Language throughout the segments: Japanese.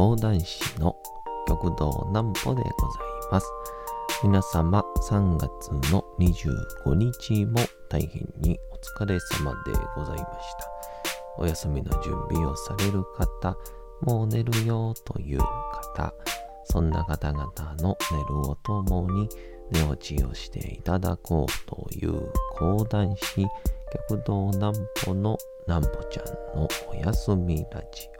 講談師の極道南歩でございます。皆様3月の25日も大変にお疲れ様でございました。お休みの準備をされる方、もう寝るよという方、そんな方々の寝るをともに寝落ちをしていただこうという講談師極道南歩の南歩ちゃんのお休みラジオ。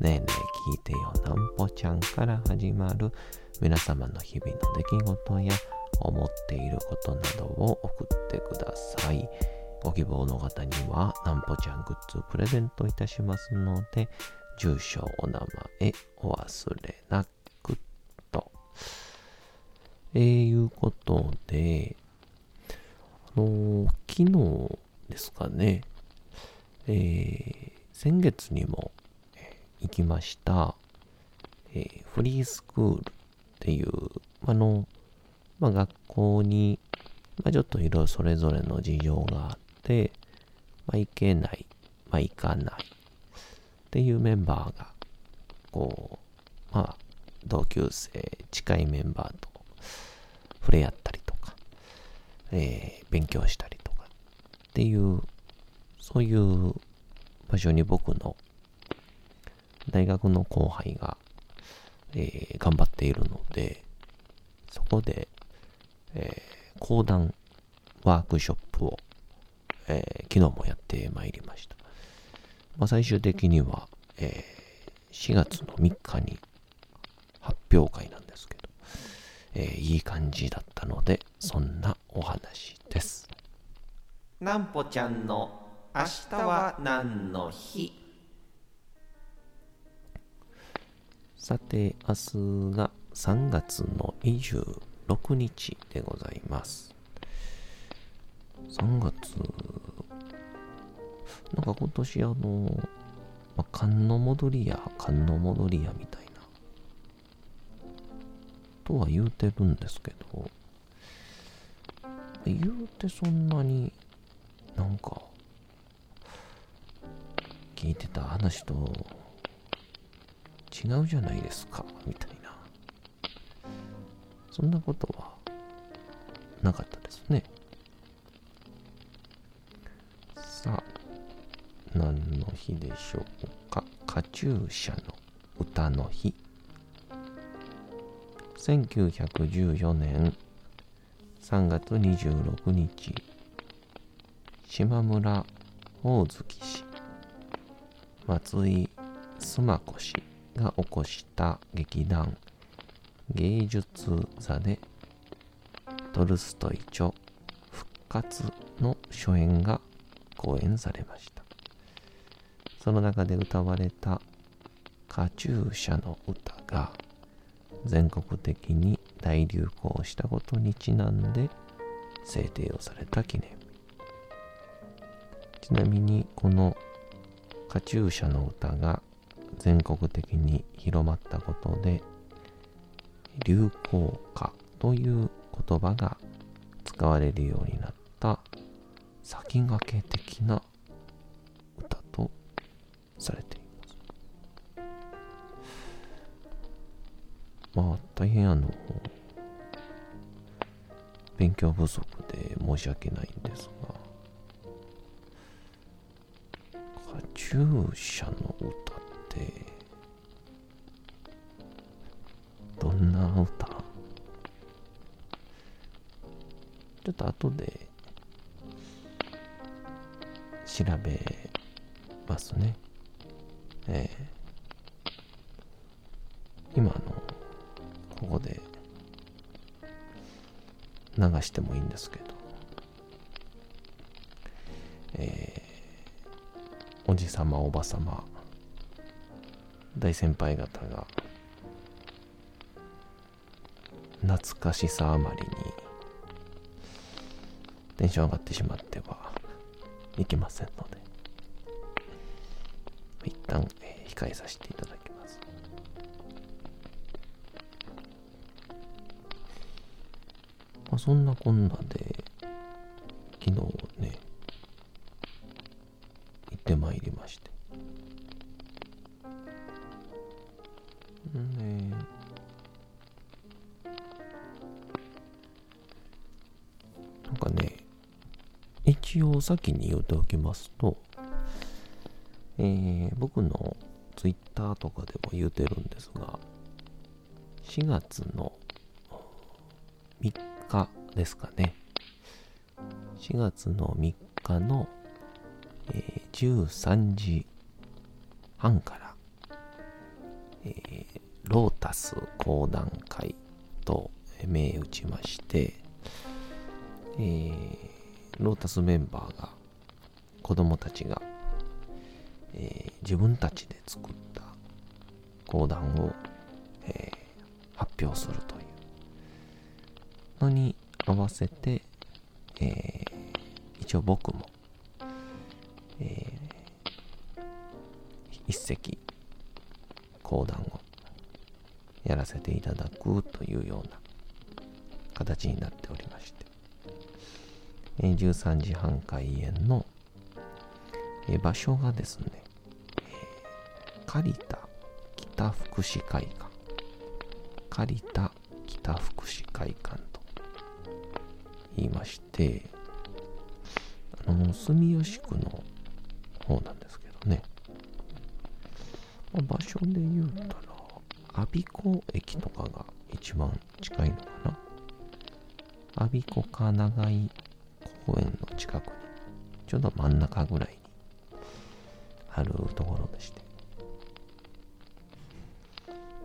ねえねえ聞いてよなんぽちゃんから始まる皆様の日々の出来事や思っていることなどを送ってください。ご希望の方にはなんぽちゃんグッズをプレゼントいたしますので、住所、お名前、お忘れなくと。えー、いうことで、あのー昨日ですかね、えー先月にも、行きました、えーフリースクールっていう、あの、まあ、学校に、まあ、ちょっといろいろそれぞれの事情があって、まあ、行けない、まあ、行かないっていうメンバーが、こう、まあ、同級生、近いメンバーと触れ合ったりとか、えー勉強したりとかっていう、そういう場所に僕の大学の後輩が、えー頑張っているので、そこで、えー講談ワークショップを、えー昨日もやってまいりました。まあ、最終的には、えー4月の3日に発表会なんですけど、えーいい感じだったので、そんなお話です。なんぽちゃんの明日は何の日？さて、明日が3月の26日でございます。3月、なんか今年あの、まあ、寒の戻りや、寒の戻りやみたいな、とは言うてるんですけど、言うてそんなになんか、聞いてた話と違うじゃないですか、みたいな。そんなことはなかったですね。さあ、何の日でしょうか？カチューシャの歌の日。1914年3月26日、島村大月氏、松井須磨子氏が起こした劇団芸術座でトルストイ著復活の初演が公演されました。その中で歌われたカチューシャの歌が全国的に大流行したことにちなんで制定をされた記念。ちなみにこのカチューシャの歌が全国的に広まったことで流行歌という言葉が使われるようになった先駆け的な歌とされています。まあ大変あの勉強不足で申し訳ないんですがカチューシャの歌てどんな歌？ちょっと後で調べますね。ええ。今あのここで流してもいいんですけど、えーおじさまおばさま大先輩方が懐かしさあまりにテンション上がってしまってはいけませんので一旦、えー、控えさせていただきます。まあそんなこんなで昨日ね行ってまいりまして。一応先に言うておきますとえー、僕のツイッターとかでも言うてるんですが4月の3日ですかね。4月の3日の、えー、13時半から、えー、ロータス講談会と銘打ちまして、えー、ロータスメンバーが子供たちが、えー、自分たちで作った講談を、えー、発表するというのに合わせて、えー、一応僕も、え、一席講談をやらせていただくというような形になっておりまして、えー、13時半開演の、え、場所がですね、えー、借田北福祉会館借田北福祉会館と言いまして、あの、住吉区の方なんですけどね。まあ、場所で言うたら、我孫子駅とかが一番近いのかな。我孫子か長井公園の近くに、ちょうど真ん中ぐらいにあるところでして、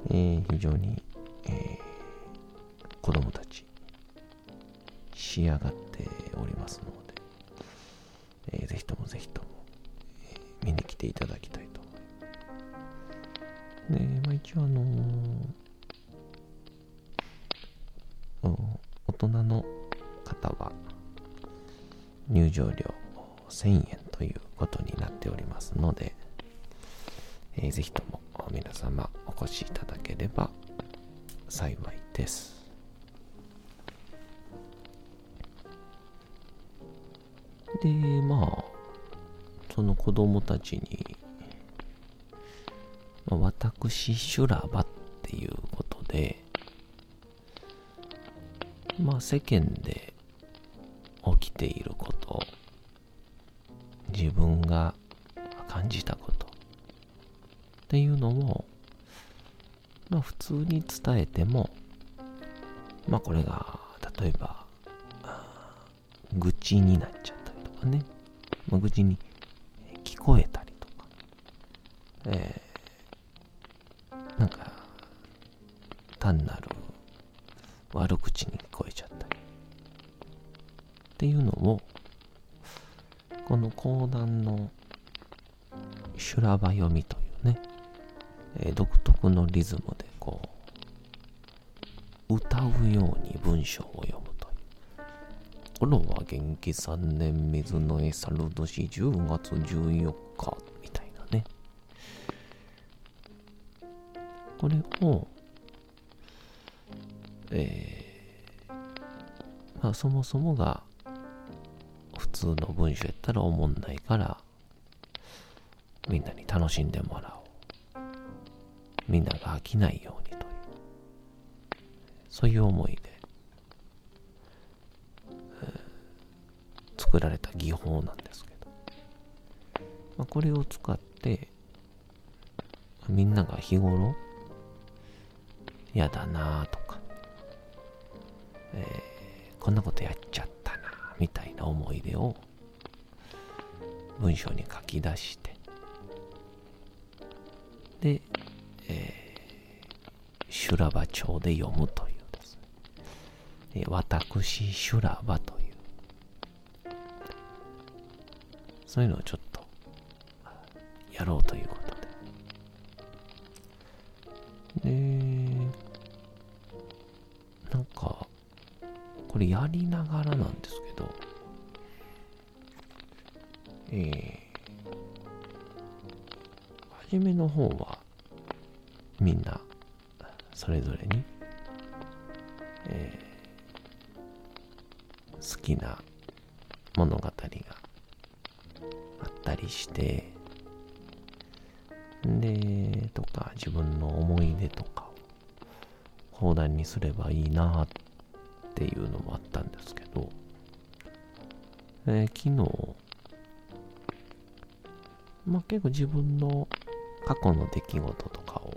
えー、非常に、えー、子供たち仕上がっておりますので、えー、ぜひともぜひとも、えー、見に来ていただきたいと思います。で、まあ一応あのー、大人の方は入場料1000円ということになっておりますので、えー、ぜひとも皆様お越しいただければ幸いです。で、まあ、その子供たちに、まあ、私、修羅場っていうことで、まあ世間で起きている、自分が感じたこと。っていうのを、まあ普通に伝えても、まあこれが、例えば、愚痴になっちゃう。かね、まあ、口に聞こえたりとか、えー、なんか、単なる悪口に聞こえちゃったり、っていうのを、講談の修羅場読みというね、えー、独特のリズムでこう、歌うように文章を読むという。頃は元気3年水の絵猿年10月14日みたいなね。これを、えー、まあそもそもが通の文章やったらおもんないからみんなに楽しんでもらおう。みんなが飽きないようにという、そういう思いで作られた技法なんですけど、まあ、これを使ってみんなが日頃嫌だなとか、えー、こんなことやっちゃったみたいな思い出を文章に書き出して。で、えー、修羅場帳で読むというですね、えー、私修羅場という。そういうのをちょっとやろうということやりながらなんですけど、えー、初めの方はみんなそれぞれに、えー、好きな物語があったりしてでとか自分の思い出とかを放談にすればいいなっていうのもあったんですけど、えー、昨日まあ結構自分の過去の出来事とかを、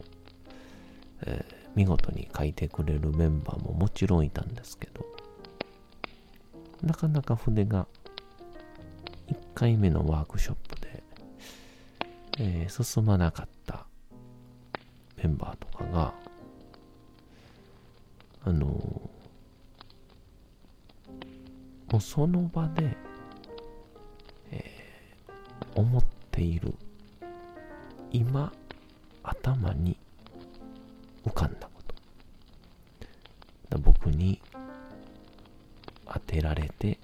えー、見事に書いてくれるメンバーももちろんいたんですけど、なかなか筆が1回目のワークショップで、えー、進まなかったメンバーとその場で、えー、思っている今頭に浮かんだこと。僕に当てられて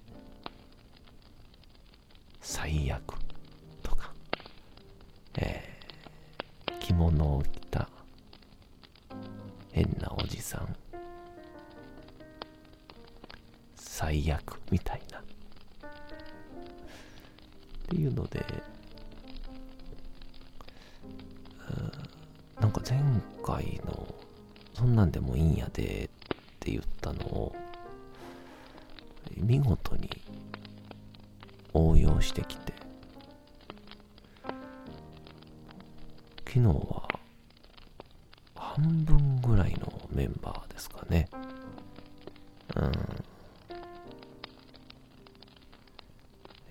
んでもいいんやでって言ったのを見事に応用してきて昨日は半分ぐらいのメンバーですかね。うん。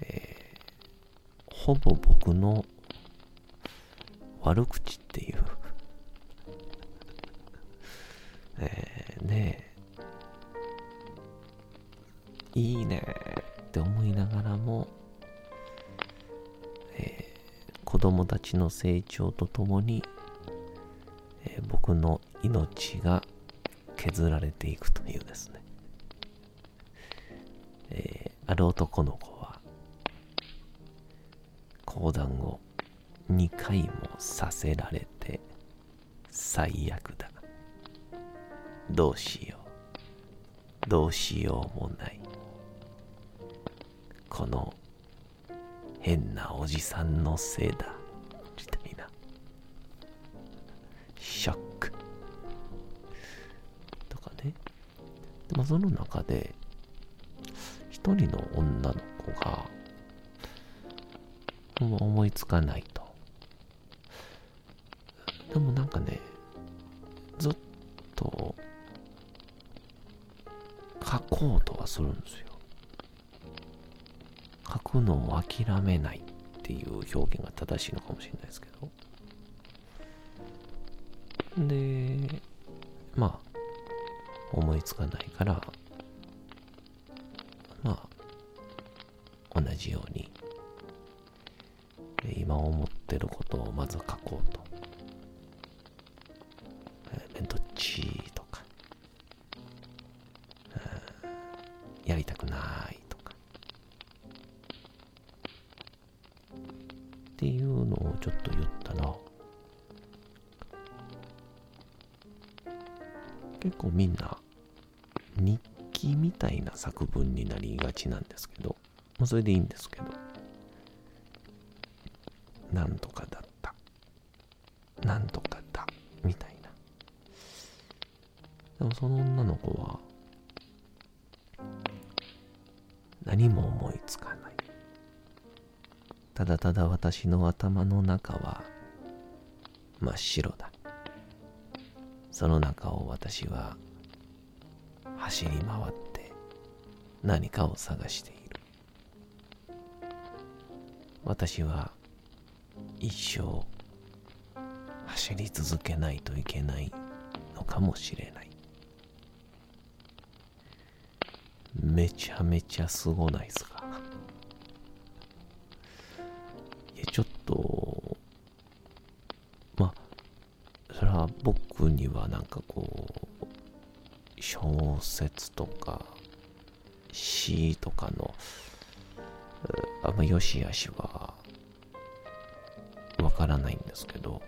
えー、ほぼ僕の悪口ちの成長とともに、えー、僕の命が削られていくというですね、えー、ある男の子は講談を2回もさせられて最悪だ。どうしよう。どうしようもない。この変なおじさんのせいだ。まあその中で一人の女の子が思いつかないと。でもなんかねずっと書こうとはするんですよ。書くのを諦めないっていう表現が正しいのかもしれないですけど。で思いつかないからまあ同じように今思ってることをまず書こうと。えどっちとかやりたくないとか。っていうのをちょっと言ったら結構みんなみたいな作文になりがちなんですけど、まあ、それでいいんですけどなんとかだった。なんとかだ。みたいな。でもその女の子は何も思いつかない。ただただ私の頭の中は真っ白だ。その中を私は走り回って何かを探している。私は一生走り続けないといけないのかもしれない。めちゃめちゃすごないですか？小説とか詩とかの、あんま良し悪しは、わからないんですけど、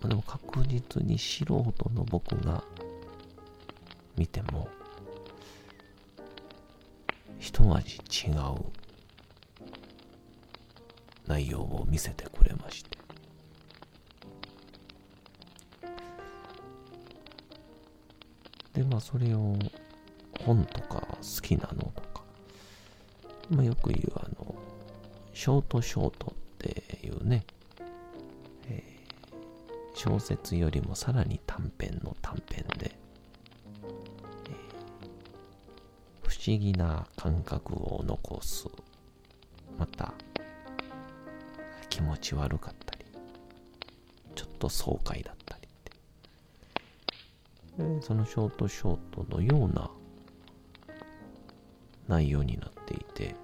まあ、でも確実に素人の僕が見ても、一味違う内容を見せてくれまして。それを本とか好きなのとか、まあよく言うあの、ショートショートっていうね、えー、小説よりもさらに短編の短編で、えー、不思議な感覚を残す。また、気持ち悪かったり、ちょっと爽快だったり、そのショートショートのような内容になっていて、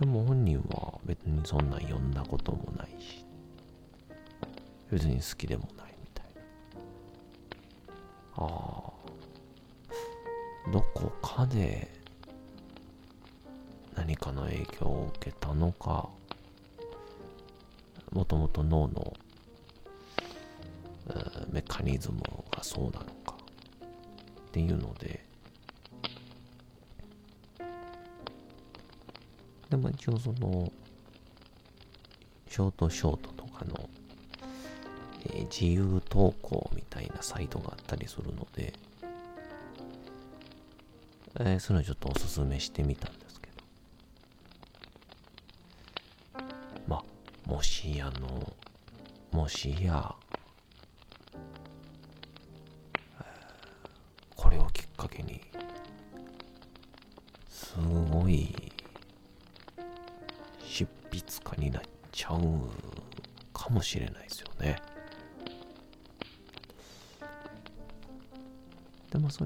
でも本人は別にそんなん読んだこともないし、別に好きでもないみたいな。ああ、どこかで何かの影響を受けたのか、もともと脳のメカニズムがそうなのかっていうので、でも一応その、ショートショートとかの、えー、自由投稿みたいなサイトがあったりするので、えー、それをちょっとおすすめしてみたんですけど。まあ、もしあの、もしや、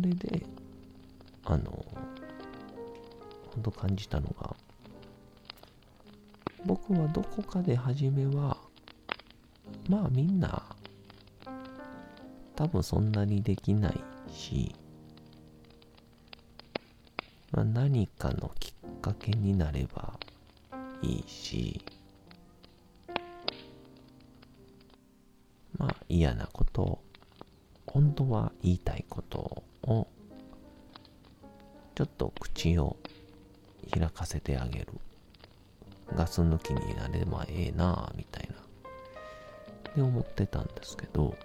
れで、あの、本当感じたのが、僕はどこかで初めは、まあみんな、多分そんなにできないし、まあ、何かのきっかけになればいいし、まあ嫌なこと、本当は言いたいこと、ちょっと口を開かせてあげる。ガス抜きになればええなぁ、みたいな。って思ってたんですけど、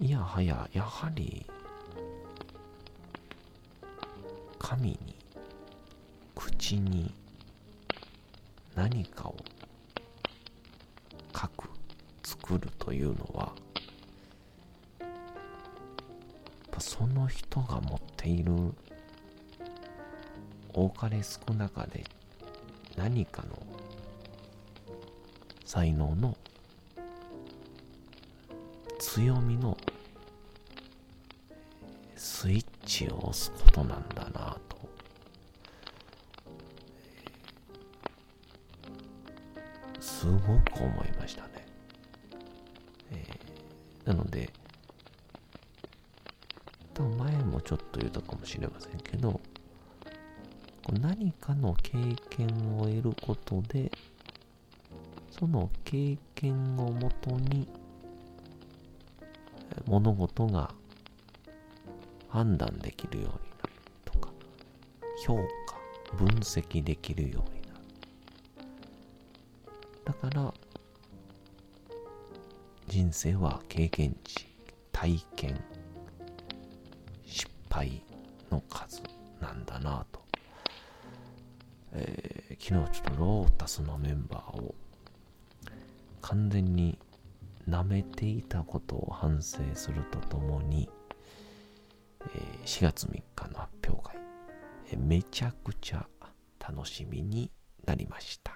いやはや、やはり、神に口に何かを書く、作るというのは、その人が持っている多かれ少なかれ何かの才能の強みのスイッチを押すことなんだなとすごく思いましたね。えー、なので、ちょっと言ったかもしれませんけど、何かの経験を得ることで、その経験をもとに物事が判断できるようになるとか、評価、分析できるようになる。だから人生は経験値体験。の数なんだなと、えー、昨日ちょっとロータスのメンバーを完全に舐めていたことを反省するとともに、えー、4月3日の発表会、えー、めちゃくちゃ楽しみになりました。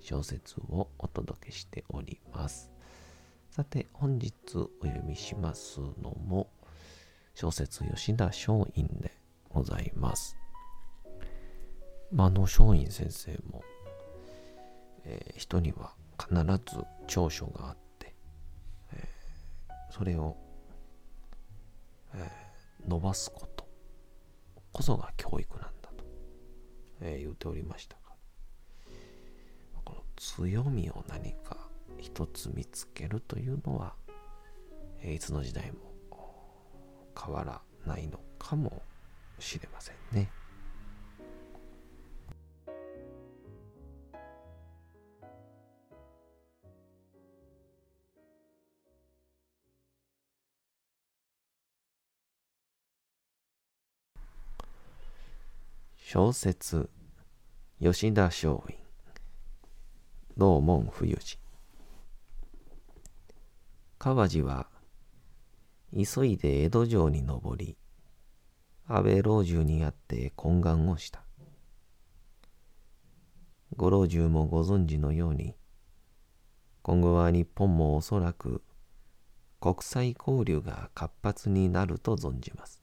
小説をお届けしております。さて、本日お読みしますのも、小説吉田松陰でございます。まあ、の松陰先生も、えー、人には必ず長所があって、えー、それを、えー、伸ばすことこそが教育なんだと、え言っておりました、強みを何か一つ見つけるというのは、いつの時代も変わらないのかもしれませんね。小説吉田松陰道門冬治川路は急いで江戸城に登り、安倍老中に会って懇願をした。ご老中もご存知のように、今後は日本もおそらく国際交流が活発になると存じます。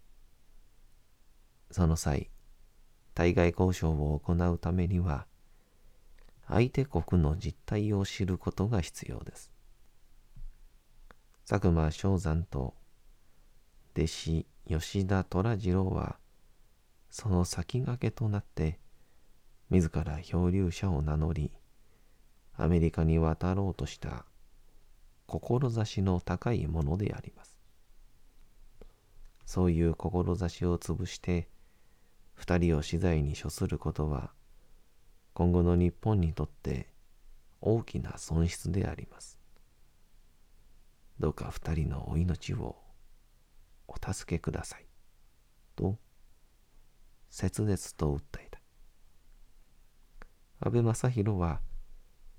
その際、対外交渉を行うためには、相手国の実態を知ることが必要です。佐久間昌山と弟子吉田虎次郎はその先駆けとなって自ら漂流者を名乗りアメリカに渡ろうとした志の高いものであります。そういう志を潰して二人を死罪に処することは今後の日本にとって大きな損失であります。どうか二人のお命をお助けください。と、切々と訴えた。安倍正弘は、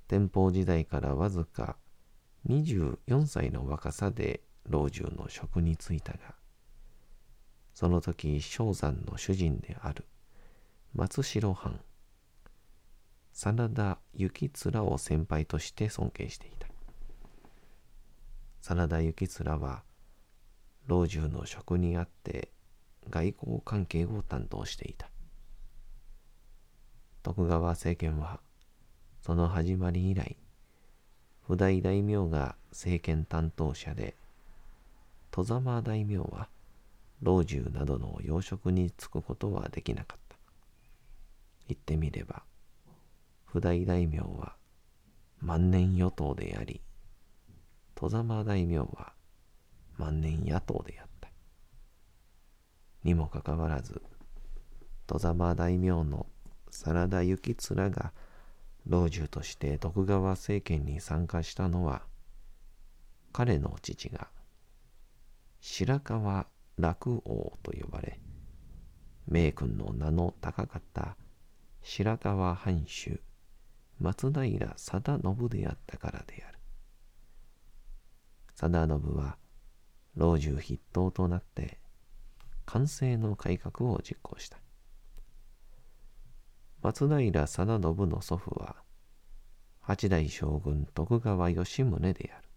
天保時代からわずか24歳の若さで老中の職に就いたが、その時正山の主人である松代藩、真田幸面を先輩として尊敬していた。真田幸面は、老中の職にあって外交関係を担当していた。徳川政権はその始まり以来、不代大名が政権担当者で、戸様大名は老中などの要職に就くことはできなかった。言ってみれば、不代大名は万年与党であり、戸様大名は万年野党であった。にもかかわらず、戸様大名の真田幸面が老中として徳川政権に参加したのは、彼の父が白河楽王と呼ばれ、名君の名の高かった白河藩主松平定信であったからである。定信は老中筆頭となって官政の改革を実行した。松平定信の祖父は八代将軍徳川吉宗である。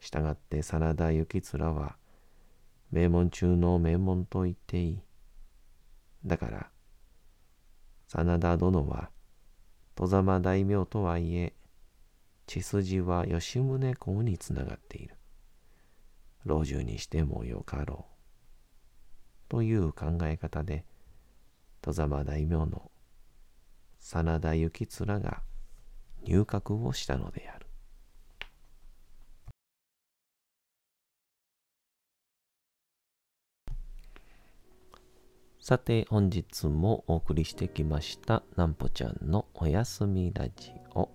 したがって真田幸面は名門中の名門と言っていい。だから、真田殿は戸様大名とはいえ、血筋は吉宗公につながっている。老中にしてもよかろう。という考え方で、戸様大名の真田幸面が入閣をしたのである。さて本日もお送りしてきましたなんぽちゃんのおやすみラジオ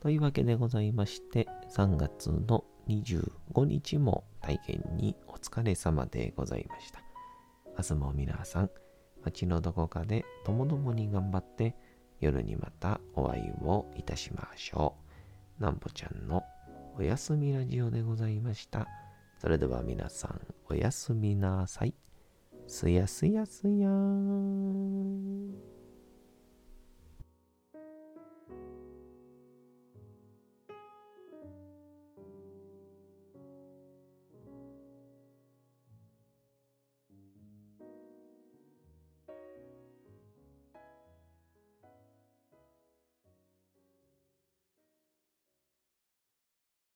というわけでございまして、3月の25日も大変にお疲れ様でございました。明日も皆さん、街のどこかでともどもに頑張って、夜にまたお会いをいたしましょう。なんぽちゃんのおやすみラジオでございました。それでは皆さん、おやすみなさい。すやすやすやーん。